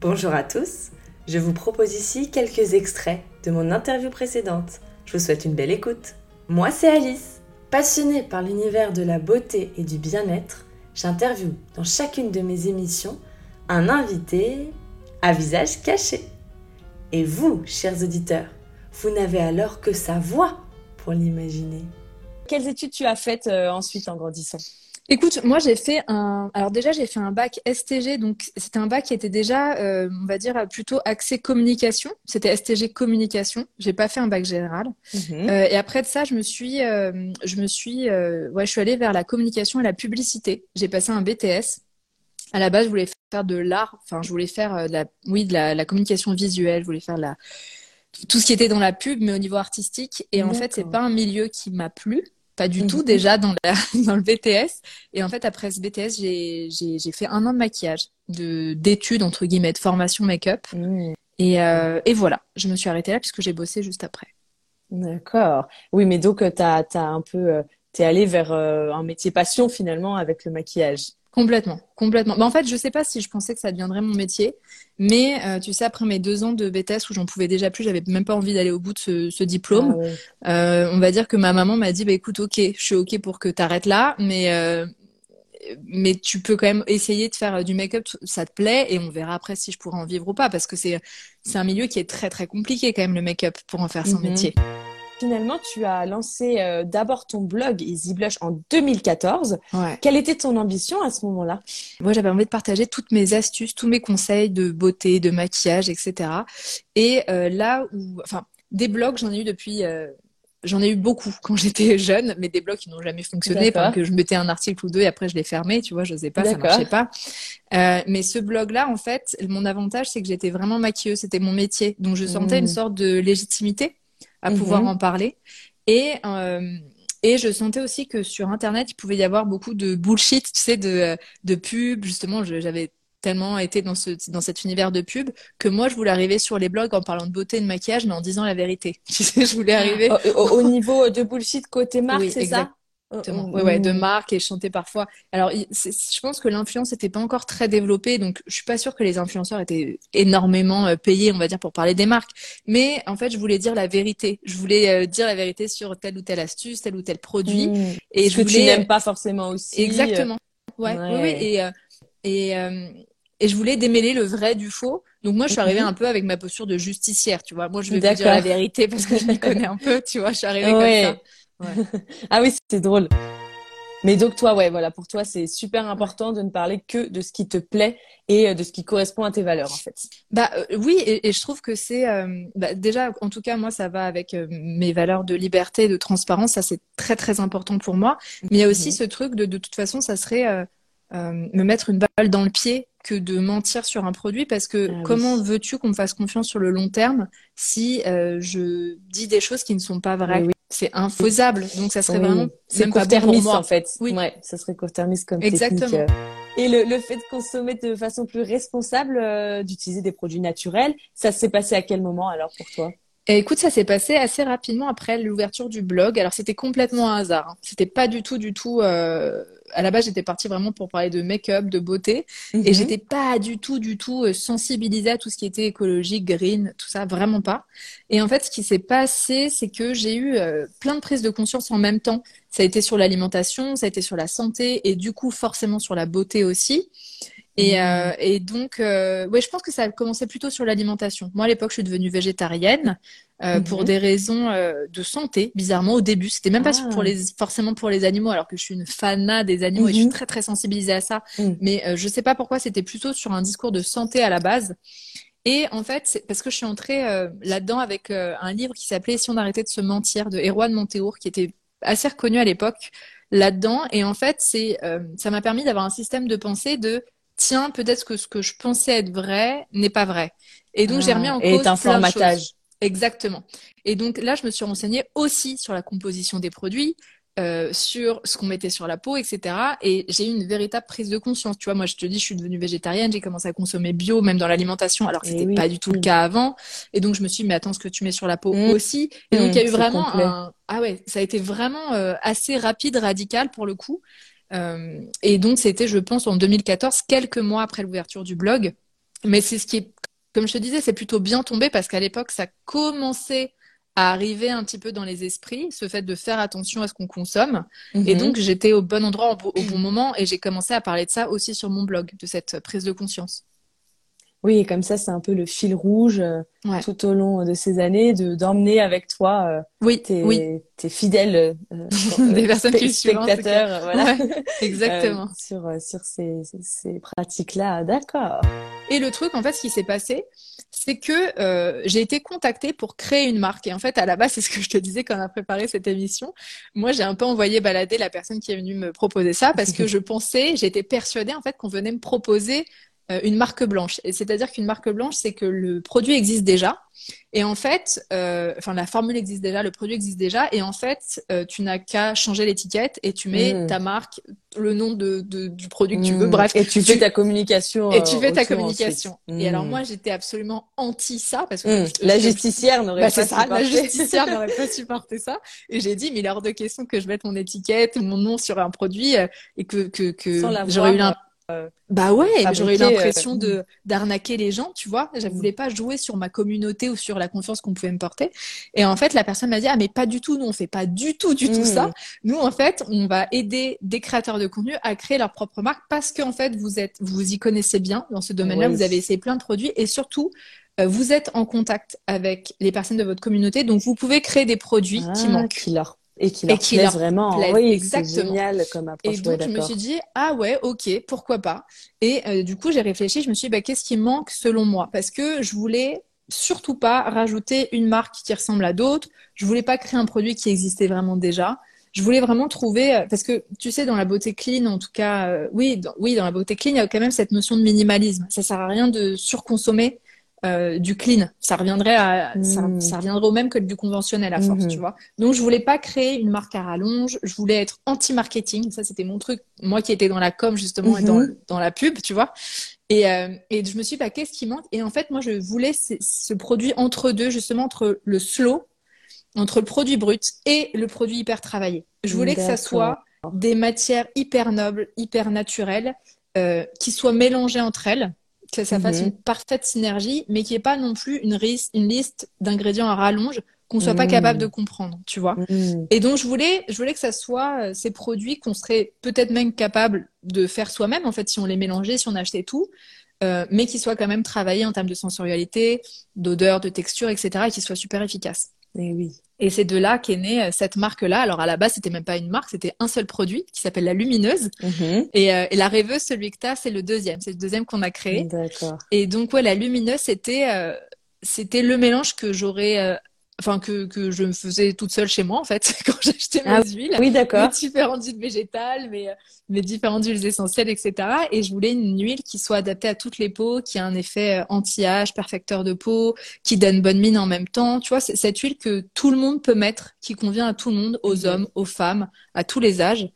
Bonjour à tous, je vous propose ici quelques extraits de mon interview précédente. Je vous souhaite une belle écoute. Moi c'est Alice, passionnée par l'univers de la beauté et du bien-être, j'interviewe dans chacune de mes émissions un invité à visage caché. Et vous, chers auditeurs, vous n'avez alors que sa voix pour l'imaginer. Quelles études tu as faites euh, ensuite en grandissant? Écoute, moi j'ai fait un. Alors déjà j'ai fait un bac STG, donc c'était un bac qui était déjà, euh, on va dire plutôt axé communication. C'était STG communication. J'ai pas fait un bac général. Mhm. Euh, et après de ça, je me suis, euh, je me suis, ouais, je suis allée vers la communication et la publicité. J'ai passé un BTS. À la base, je voulais faire de l'art. Enfin, je voulais faire de la, oui, de la, la communication visuelle. Je voulais faire de la tout ce qui était dans la pub, mais au niveau artistique. Et en fait, c'est pas un milieu qui m'a plu pas du tout mhm. déjà dans, dans le BTS. Et en fait, après ce BTS, j'ai fait un an de maquillage, de d'études, entre guillemets, de formation make-up. Mmh. Et, euh, et, voilà, je me suis arrêtée là puisque j'ai bossé juste après. D'accord. Oui, mais donc, euh, tu as, un peu... Euh, tu es allée vers un métier passion finalement avec le maquillage. Complètement, complètement. Bah, en fait, je sais pas si je pensais que ça deviendrait mon métier, mais euh, tu sais, après mes deux ans de BTS où j'en pouvais déjà plus, j'avais même pas envie d'aller au bout de ce, ce diplôme. Ah euh, on va dire que ma maman m'a dit, bah écoute, ok, je suis ok pour que tu arrêtes là, mais euh, mais tu peux quand même essayer de faire du make-up, ça te plaît, et on verra après si je pourrais en vivre ou pas, parce que c'est c'est un milieu qui est très très compliqué quand même le make-up pour en faire son mhm. métier. Finalement, tu as lancé euh, d'abord ton blog Easy Blush en 2014. Quelle était ton ambition à ce moment-là? Moi, j'avais envie de partager toutes mes astuces, tous mes conseils de beauté, de maquillage, etc. Et euh, là où, enfin, des blogs, j'en ai eu depuis. Euh, j'en ai eu beaucoup quand j'étais jeune, mais des blogs qui n'ont jamais fonctionné, parce que je mettais un article ou deux et après je les fermais, tu vois, je sais pas, ça marchait pas. Euh, mais ce blog-là, en fait, mon avantage, c'est que j'étais vraiment maquilleuse, c'était mon métier, donc je sentais une mmh. sorte de légitimité à pouvoir mhm. en parler. Et, euh, et je sentais aussi que sur Internet, il pouvait y avoir beaucoup de bullshit, tu sais, de, de pub. Justement, j'avais tellement été dans, ce, dans cet univers de pub que moi, je voulais arriver sur les blogs en parlant de beauté et de maquillage, mais en disant la vérité. Tu sais, je voulais arriver. Au, niveau de bullshit côté marque, c'est ça? Exactement. Ouais, de marque et chanter parfois. Alors, je pense que l'influence n'était pas encore très développée, donc je suis pas sûre que les influenceurs étaient énormément euh, payés, on va dire, pour parler des marques. Mais en fait, je voulais dire la vérité. Je voulais euh, dire la vérité sur telle ou telle astuce, tel ou tel produit. Mm. Et Ce je que tu n'aimes pas forcément aussi. Exactement. Ouais. Et euh, et et je voulais démêler le vrai du faux. Donc moi, je suis arrivée mhm. un peu avec ma posture de justicière, tu vois. Moi, je veux dire la vérité parce que je m'y connais un peu, tu vois. Je suis arrivée comme ça. Ah oui, c'est drôle. Mais donc toi, ouais, voilà, pour toi, c'est super important de ne parler que de ce qui te plaît et euh, de ce qui correspond à tes valeurs, en fait. Bah euh, oui, et, je trouve que c'est euh, bah, déjà, en tout cas, moi, ça va avec mes valeurs de liberté, et de transparence. Ça, c'est très très important pour moi. Mais il y a aussi mhm. ce truc de, de toute façon, ça serait me mettre une balle dans le pied que de mentir sur un produit parce que ah comment veux-tu qu'on me fasse confiance sur le long terme si je dis des choses qui ne sont pas vraies? C'est infaisable. Donc ça serait vraiment c'est court-termiste en fait. Oui. Ouais, ça serait court-termiste comme Exactement. technique. Et le, le, fait de consommer de façon plus responsable, euh, d'utiliser des produits naturels, ça s'est passé à quel moment alors pour toi? Et écoute, ça s'est passé assez rapidement après l'ouverture du blog. Alors c'était complètement un hasard. Hein. C'était pas du tout, du tout. Euh... À la base, j'étais partie vraiment pour parler de make-up, de beauté, et mhm. j'étais pas du tout, du tout euh, sensibilisée à tout ce qui était écologique, green, tout ça, vraiment pas. Et en fait, ce qui s'est passé, c'est que j'ai eu euh, plein de prises de conscience en même temps. Ça a été sur l'alimentation, ça a été sur la santé, et du coup forcément sur la beauté aussi. Et, euh, et donc, euh, ouais, je pense que ça a commencé plutôt sur l'alimentation. Moi, à l'époque, je suis devenue végétarienne euh, pour mmh. des raisons euh, de santé. Bizarrement, au début, c'était même pas pour ah. les, forcément pour les animaux, alors que je suis une fana des animaux et je suis mmh. très très sensibilisée à ça. Mais euh, je sais pas pourquoi, c'était plutôt sur un discours de santé à la base. Et en fait, c'est parce que je suis entrée là-dedans avec un livre qui s'appelait Si on arrêtait de se mentir de Erwan Montéour, qui était assez reconnu à l'époque là-dedans. Et en fait, c'est ça m'a permis d'avoir un système de pensée de tiens, peut-être que ce que je pensais être vrai n'est pas vrai. Et donc, j'ai remis en cause. Et un formatage. Exactement. Et donc là, je me suis renseignée aussi sur la composition des produits, euh, sur ce qu'on mettait sur la peau, etc. Et j'ai eu une véritable prise de conscience. Tu vois, moi, je te dis, je suis devenue végétarienne, j'ai commencé à consommer bio, même dans l'alimentation, alors que eh c'était pas du tout le cas avant. Et donc, je me suis dit, mais attends, ce que tu mets sur la peau mmh. aussi. Et donc, il y a eu mmh, vraiment un... Ah ouais, ça a été vraiment euh, assez rapide, radical pour le coup. Euh, et donc, c'était, je pense, en 2014, quelques mois après l'ouverture du blog. Mais c'est ce qui est, comme je te disais, c'est plutôt bien tombé parce qu'à l'époque, ça commençait à arriver un petit peu dans les esprits, ce fait de faire attention à ce qu'on consomme. Et Mhm. donc, j'étais au bon endroit au, au bon moment et j'ai commencé à parler de ça aussi sur mon blog, de cette prise de conscience. Oui, et comme ça, c'est un peu le fil rouge euh, Ouais. tout au long de ces années, de d'emmener avec toi euh, Oui, tes, oui, tes fidèles euh, Des personnes qui spectateurs, euh, voilà, Ouais, exactement. euh, sur euh, sur ces ces, ces pratiques-là. D'accord. Et le truc, en fait, ce qui s'est passé, c'est que euh, j'ai été contactée pour créer une marque. Et en fait, à la base, c'est ce que je te disais quand on a préparé cette émission. Moi, j'ai un peu envoyé balader la personne qui est venue me proposer ça parce que je pensais, j'étais persuadée en fait qu'on venait me proposer euh, une marque blanche. C'est-à-dire qu'une marque blanche, c'est que le produit existe déjà. Et en fait, euh, enfin, la formule existe déjà, le produit existe déjà. Et en fait, euh, tu n'as qu'à changer l'étiquette et tu mets Mm. ta marque, le nom de, de- du produit que tu veux. Mm. Bref, Et tu fais ta communication. et tu euh, fais ta communication. Et alors Mm. moi, j'étais absolument anti ça parce que je- la justicière n'aurait bah, pas ça, la supporté. justicière n'aurait pas supporté ça. Et j'ai dit, mais il est hors de question que je mette mon étiquette, mon nom sur un produit euh, et que que que j'aurais eu l'im- bah ouais, j'aurais eu fabriqué, euh, l'impression de d'arnaquer les gens, tu vois. Je voulais pas jouer sur ma communauté ou sur la confiance qu'on pouvait me porter. Et en fait, la personne m'a dit, ah mais pas du tout, nous on fait pas du tout, du tout Mm. ça. Nous en fait, on va aider des créateurs de contenu à créer leur propre marque parce qu'en fait, vous êtes, vous y connaissez bien dans ce domaine-là, Oui. vous avez essayé plein de produits et surtout, euh, vous êtes en contact avec les personnes de votre communauté, donc vous pouvez créer des produits qui Ah, manquent. qui leur et qui Et leur qui leur vraiment. plaisent, oui, exactement. génial comme approche. Et donc, je me suis dit, ah ouais, ok, pourquoi pas. Et euh, du coup, j'ai réfléchi, je me suis dit, bah, qu'est-ce qui manque selon moi? Parce que je voulais surtout pas rajouter une marque qui ressemble à d'autres. Je voulais pas créer un produit qui existait vraiment déjà. Je voulais vraiment trouver, euh, parce que tu sais, dans la beauté clean, en tout cas, euh, oui, dans, oui, dans la beauté clean, il y a quand même cette notion de minimalisme. Ça sert à rien de surconsommer euh, du clean. Ça reviendrait à, ça, Mm. ça reviendrait au même que du conventionnel à force, Mhm. tu vois. Donc, je voulais pas créer une marque à rallonge. Je voulais être anti-marketing. Ça, c'était mon truc. Moi qui étais dans la com, justement, et dans, Mhm. dans la pub, tu vois. Et, euh, et je me suis dit, bah, qu'est-ce qui manque? Et en fait, moi, je voulais ce, produit entre deux, justement, entre le slow, entre le produit brut et le produit hyper travaillé. Je voulais que ça soit des matières hyper nobles, hyper naturelles, euh, qui soient mélangées entre elles, que ça fasse Mhm. une parfaite synergie, mais qui n'y ait pas non plus une, liste d'ingrédients à rallonge qu'on soit pas Mhm. capable de comprendre, tu vois. Mm. Et donc, je voulais, je voulais que ça soit euh, ces produits qu'on serait peut-être même capable de faire soi-même, en fait, si on les mélangeait, si on achetait tout, euh, mais qui soient quand même travaillés en termes de sensorialité, d'odeur, de texture, etc., et qui soient super efficaces. Eh oui. Et c'est de là qu'est née euh, cette marque-là. Alors, à la base, c'était même pas une marque, c'était un seul produit qui s'appelle la Lumineuse. Mhm. Et, euh, et la rêveuse, celui que t'as, c'est le deuxième. C'est le deuxième qu'on a créé. D'accord. Et donc, ouais, la lumineuse, c'était euh, c'était le mélange que j'aurais, enfin, que, que je me faisais toute seule chez moi, en fait, quand j'achetais mes Ah huiles. Oui, Mes différentes huiles végétales, mes, mes différentes huiles essentielles, etc. Et je voulais une huile qui soit adaptée à toutes les peaux, qui a un effet euh, anti-âge, perfecteur de peau, qui donne bonne mine en même temps. Tu vois, c'est cette huile que tout le monde peut mettre, qui convient à tout le monde, aux hommes, aux femmes, à tous les âges.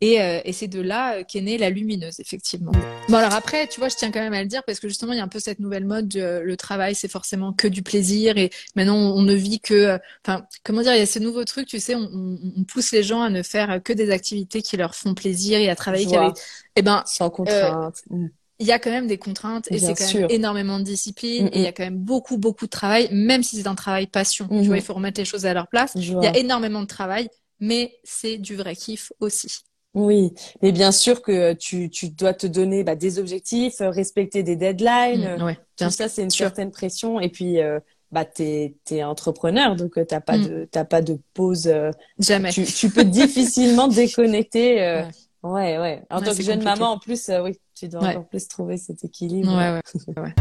Et, euh, et c'est de là euh, qu'est née la lumineuse, effectivement. Bon, alors après, tu vois, je tiens quand même à le dire parce que justement, il y a un peu cette nouvelle mode, de, euh, le travail, c'est forcément que du plaisir et maintenant, on, on ne vit que, euh, enfin, comment dire, il y a ce nouveau truc, tu sais, on, on, on pousse les gens à ne faire que des activités qui leur font plaisir et à travailler qu'avec, eh ben, Sans contrainte. Mm. il y a quand même des contraintes et c'est quand sûr. même énormément de discipline Mm, et il y a quand même beaucoup, beaucoup de travail, même si c'est un travail passion. Tu Mhm. vois, il faut remettre les choses à leur place. Il y a énormément de travail, mais c'est du vrai kiff aussi. Oui, mais bien sûr que tu, tu dois te donner bah, des objectifs, euh, respecter des deadlines. Mm, ouais, bien Tout ça, c'est une sûr. certaine pression. Et puis, euh, bah, t'es, t'es entrepreneur, donc euh, t'as pas Mm. de, t'as pas de pause. euh, Jamais. tu, tu peux difficilement déconnecter. euh, Ouais. ouais, ouais. En Ouais, tant que jeune compliqué. maman, en plus, euh, oui, tu dois encore plus trouver cet équilibre. Ouais, ouais.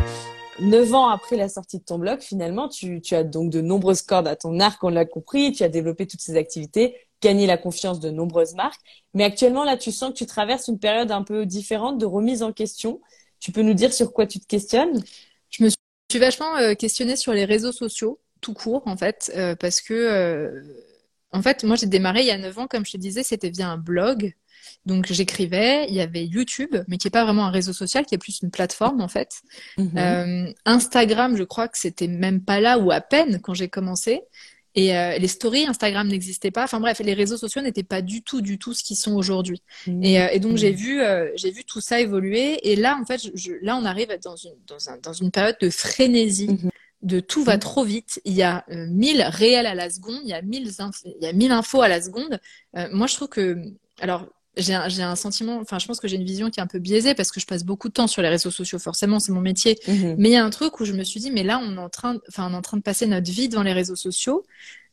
Neuf ans après la sortie de ton blog, finalement, tu, tu as donc de nombreuses cordes à ton arc, on l'a compris. Tu as développé toutes ces activités, gagné la confiance de nombreuses marques. Mais actuellement, là, tu sens que tu traverses une période un peu différente de remise en question. Tu peux nous dire sur quoi tu te questionnes? Je me suis vachement euh, questionnée sur les réseaux sociaux, tout court, en fait, euh, parce que, euh, en fait, moi, j'ai démarré il y a 9 ans, comme je te disais, c'était via un blog. Donc, j'écrivais, il y avait YouTube, mais qui n'est pas vraiment un réseau social, qui est plus une plateforme, en fait. Mhm. Euh, Instagram, je crois que c'était même pas là ou à peine quand j'ai commencé. Et euh, les stories, Instagram n'existait pas. Enfin bref, les réseaux sociaux n'étaient pas du tout, du tout ce qu'ils sont aujourd'hui. Mmh. Et, euh, et donc j'ai Mmh. vu, euh, j'ai vu tout ça évoluer. Et là, en fait, je, je- là, on arrive dans une, dans un, dans une période de frénésie. Mhm. De tout va trop vite. Il y a euh, 1000 réels à la seconde. Il y a 1000 inf- il y a 1000 infos à la seconde. Euh, moi, je trouve que, alors, j'ai un, j'ai un sentiment, enfin, je pense que j'ai une vision qui est un peu biaisée parce que je passe beaucoup de temps sur les réseaux sociaux. Forcément, c'est mon métier. Mhm. Mais il y a un truc où je me suis dit, mais là, on est en train, de- enfin, on est en train de passer notre vie devant les réseaux sociaux.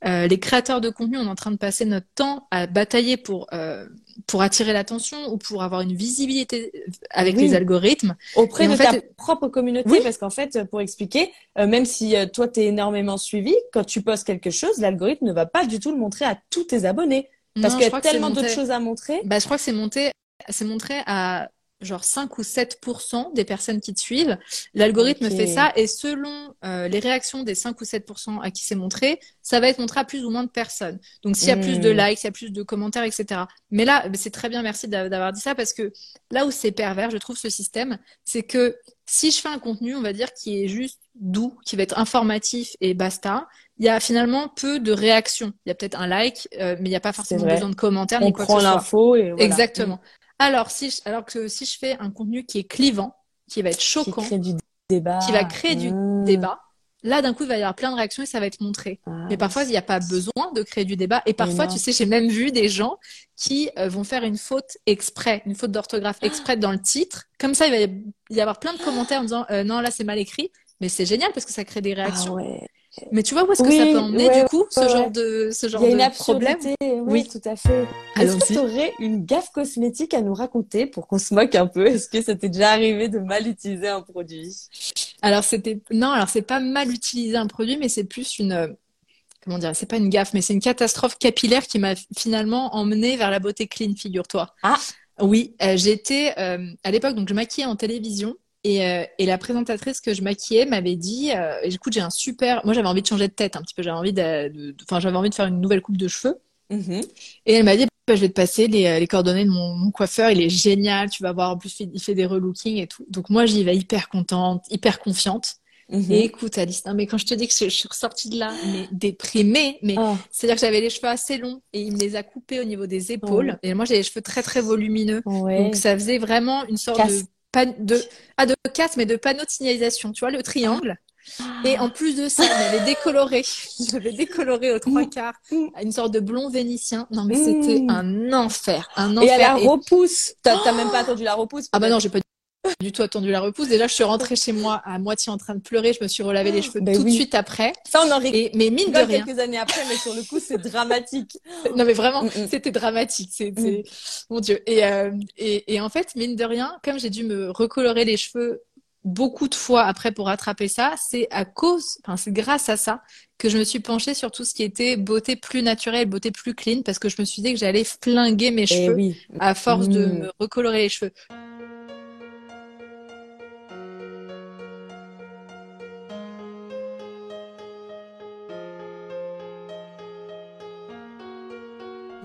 Euh, les créateurs de contenu, on est en train de passer notre temps à batailler pour, euh, pour attirer l'attention ou pour avoir une visibilité avec Oui. les algorithmes. auprès Et en de fait- ta propre communauté, Oui. parce qu'en fait, pour expliquer, euh, même si euh, toi, tu es énormément suivi, quand tu postes quelque chose, l'algorithme ne va pas du tout le montrer à tous tes abonnés. Parce qu'il y a tellement d'autres choses à montrer. Bah, je crois que c'est monté, c'est montré à genre 5 ou 7% des personnes qui te suivent. L'algorithme fait ça et selon euh, les réactions des 5 ou 7% à qui c'est montré, ça va être montré à plus ou moins de personnes. Donc s'il y a plus de Mm. likes, s'il y a plus de commentaires, etc. Mais là, c'est très bien, merci d'a- d'avoir dit ça parce que là où c'est pervers, je trouve ce système, c'est que si je fais un contenu, on va dire, qui est juste doux, qui va être informatif et basta, il y a finalement peu de réactions. Il y a peut-être un like, euh, mais il n'y a pas forcément besoin de commentaires On ni quoi que prend ce soit. l'info et voilà. Exactement. Alors, si je- alors que si je fais un contenu qui est clivant, qui va être Qui choquant, crée du débat. qui va créer du Mmh. débat, là, d'un coup, il va y avoir plein de réactions et ça va être montré. Ah, Mais parfois, il n'y a pas besoin de créer du débat. Et parfois, tu sais, j'ai même vu des gens qui euh, vont faire une faute exprès, une faute d'orthographe exprès dans le titre. Comme ça, il va y avoir plein de commentaires en disant euh, non, là, c'est mal écrit. Mais c'est génial parce que ça crée des Ah réactions. ouais. Mais tu vois où est-ce que Oui, ça peut emmener ouais, du coup, ce ouais, genre de, ce Il genre y a une de problème? Oui, tout à fait. Est-ce que tu aurais une gaffe cosmétique à nous raconter pour qu'on se moque un peu? Est-ce que ça t'est déjà arrivé de mal utiliser un produit? Alors c'était non, alors c'est pas mal utiliser un produit, mais c'est plus une comment dire, c'est pas une gaffe, mais c'est une catastrophe capillaire qui m'a finalement emmenée vers la beauté clean, figure-toi. Ah. Oui, euh, j'étais euh, à l'époque donc je maquillais en télévision et, euh, et la présentatrice que je maquillais m'avait dit euh, écoute j'ai un super moi j'avais envie de changer de tête un petit peu j'avais envie de enfin j'avais envie de faire une nouvelle coupe de cheveux Mhm. et elle m'a dit bah, je vais te passer les, euh, les coordonnées de mon, mon coiffeur il est génial tu vas voir en plus il fait des relookings et tout donc moi j'y vais hyper contente hyper confiante Mhm. et écoute, Alice, non, mais quand je te dis que je, je suis ressortie de là, mais déprimée, mais Ah. c'est-à-dire que j'avais les cheveux assez longs et il me les a coupés au niveau des épaules. Et moi, j'ai les cheveux très, très volumineux. Ouais. Donc, ça faisait vraiment une sorte Casse. De, ah, de casse, mais de panneau de signalisation. Tu vois, le triangle. Et en plus de ça, il m'avait décoloré. J'avais décoloré aux trois quarts à une sorte de blond vénitien. Non, mais c'était Mmh. un enfer, un Et à la enfer. Repousse. T'as t'as même pas attendu la repousse. ah bah non, j'ai pas du tout attendu la repousse. Déjà, je suis rentrée chez moi à moitié en train de pleurer. Je me suis relavé les cheveux Ben tout de suite après. Ça, on en rigole Et, mais mine de rien, quelques années après, mais sur le coup, c'est dramatique. non mais vraiment, Mm, mm. c'était dramatique. C'était, mon Dieu. Et, euh, et, et en fait, mine de rien, comme j'ai dû me recolorer les cheveux beaucoup de fois après pour rattraper ça, c'est à cause, enfin, c'est grâce à ça que je me suis penchée sur tout ce qui était beauté plus naturelle, beauté plus clean, parce que je me suis dit que j'allais flinguer mes Et cheveux oui. à force de Mm. me recolorer les cheveux.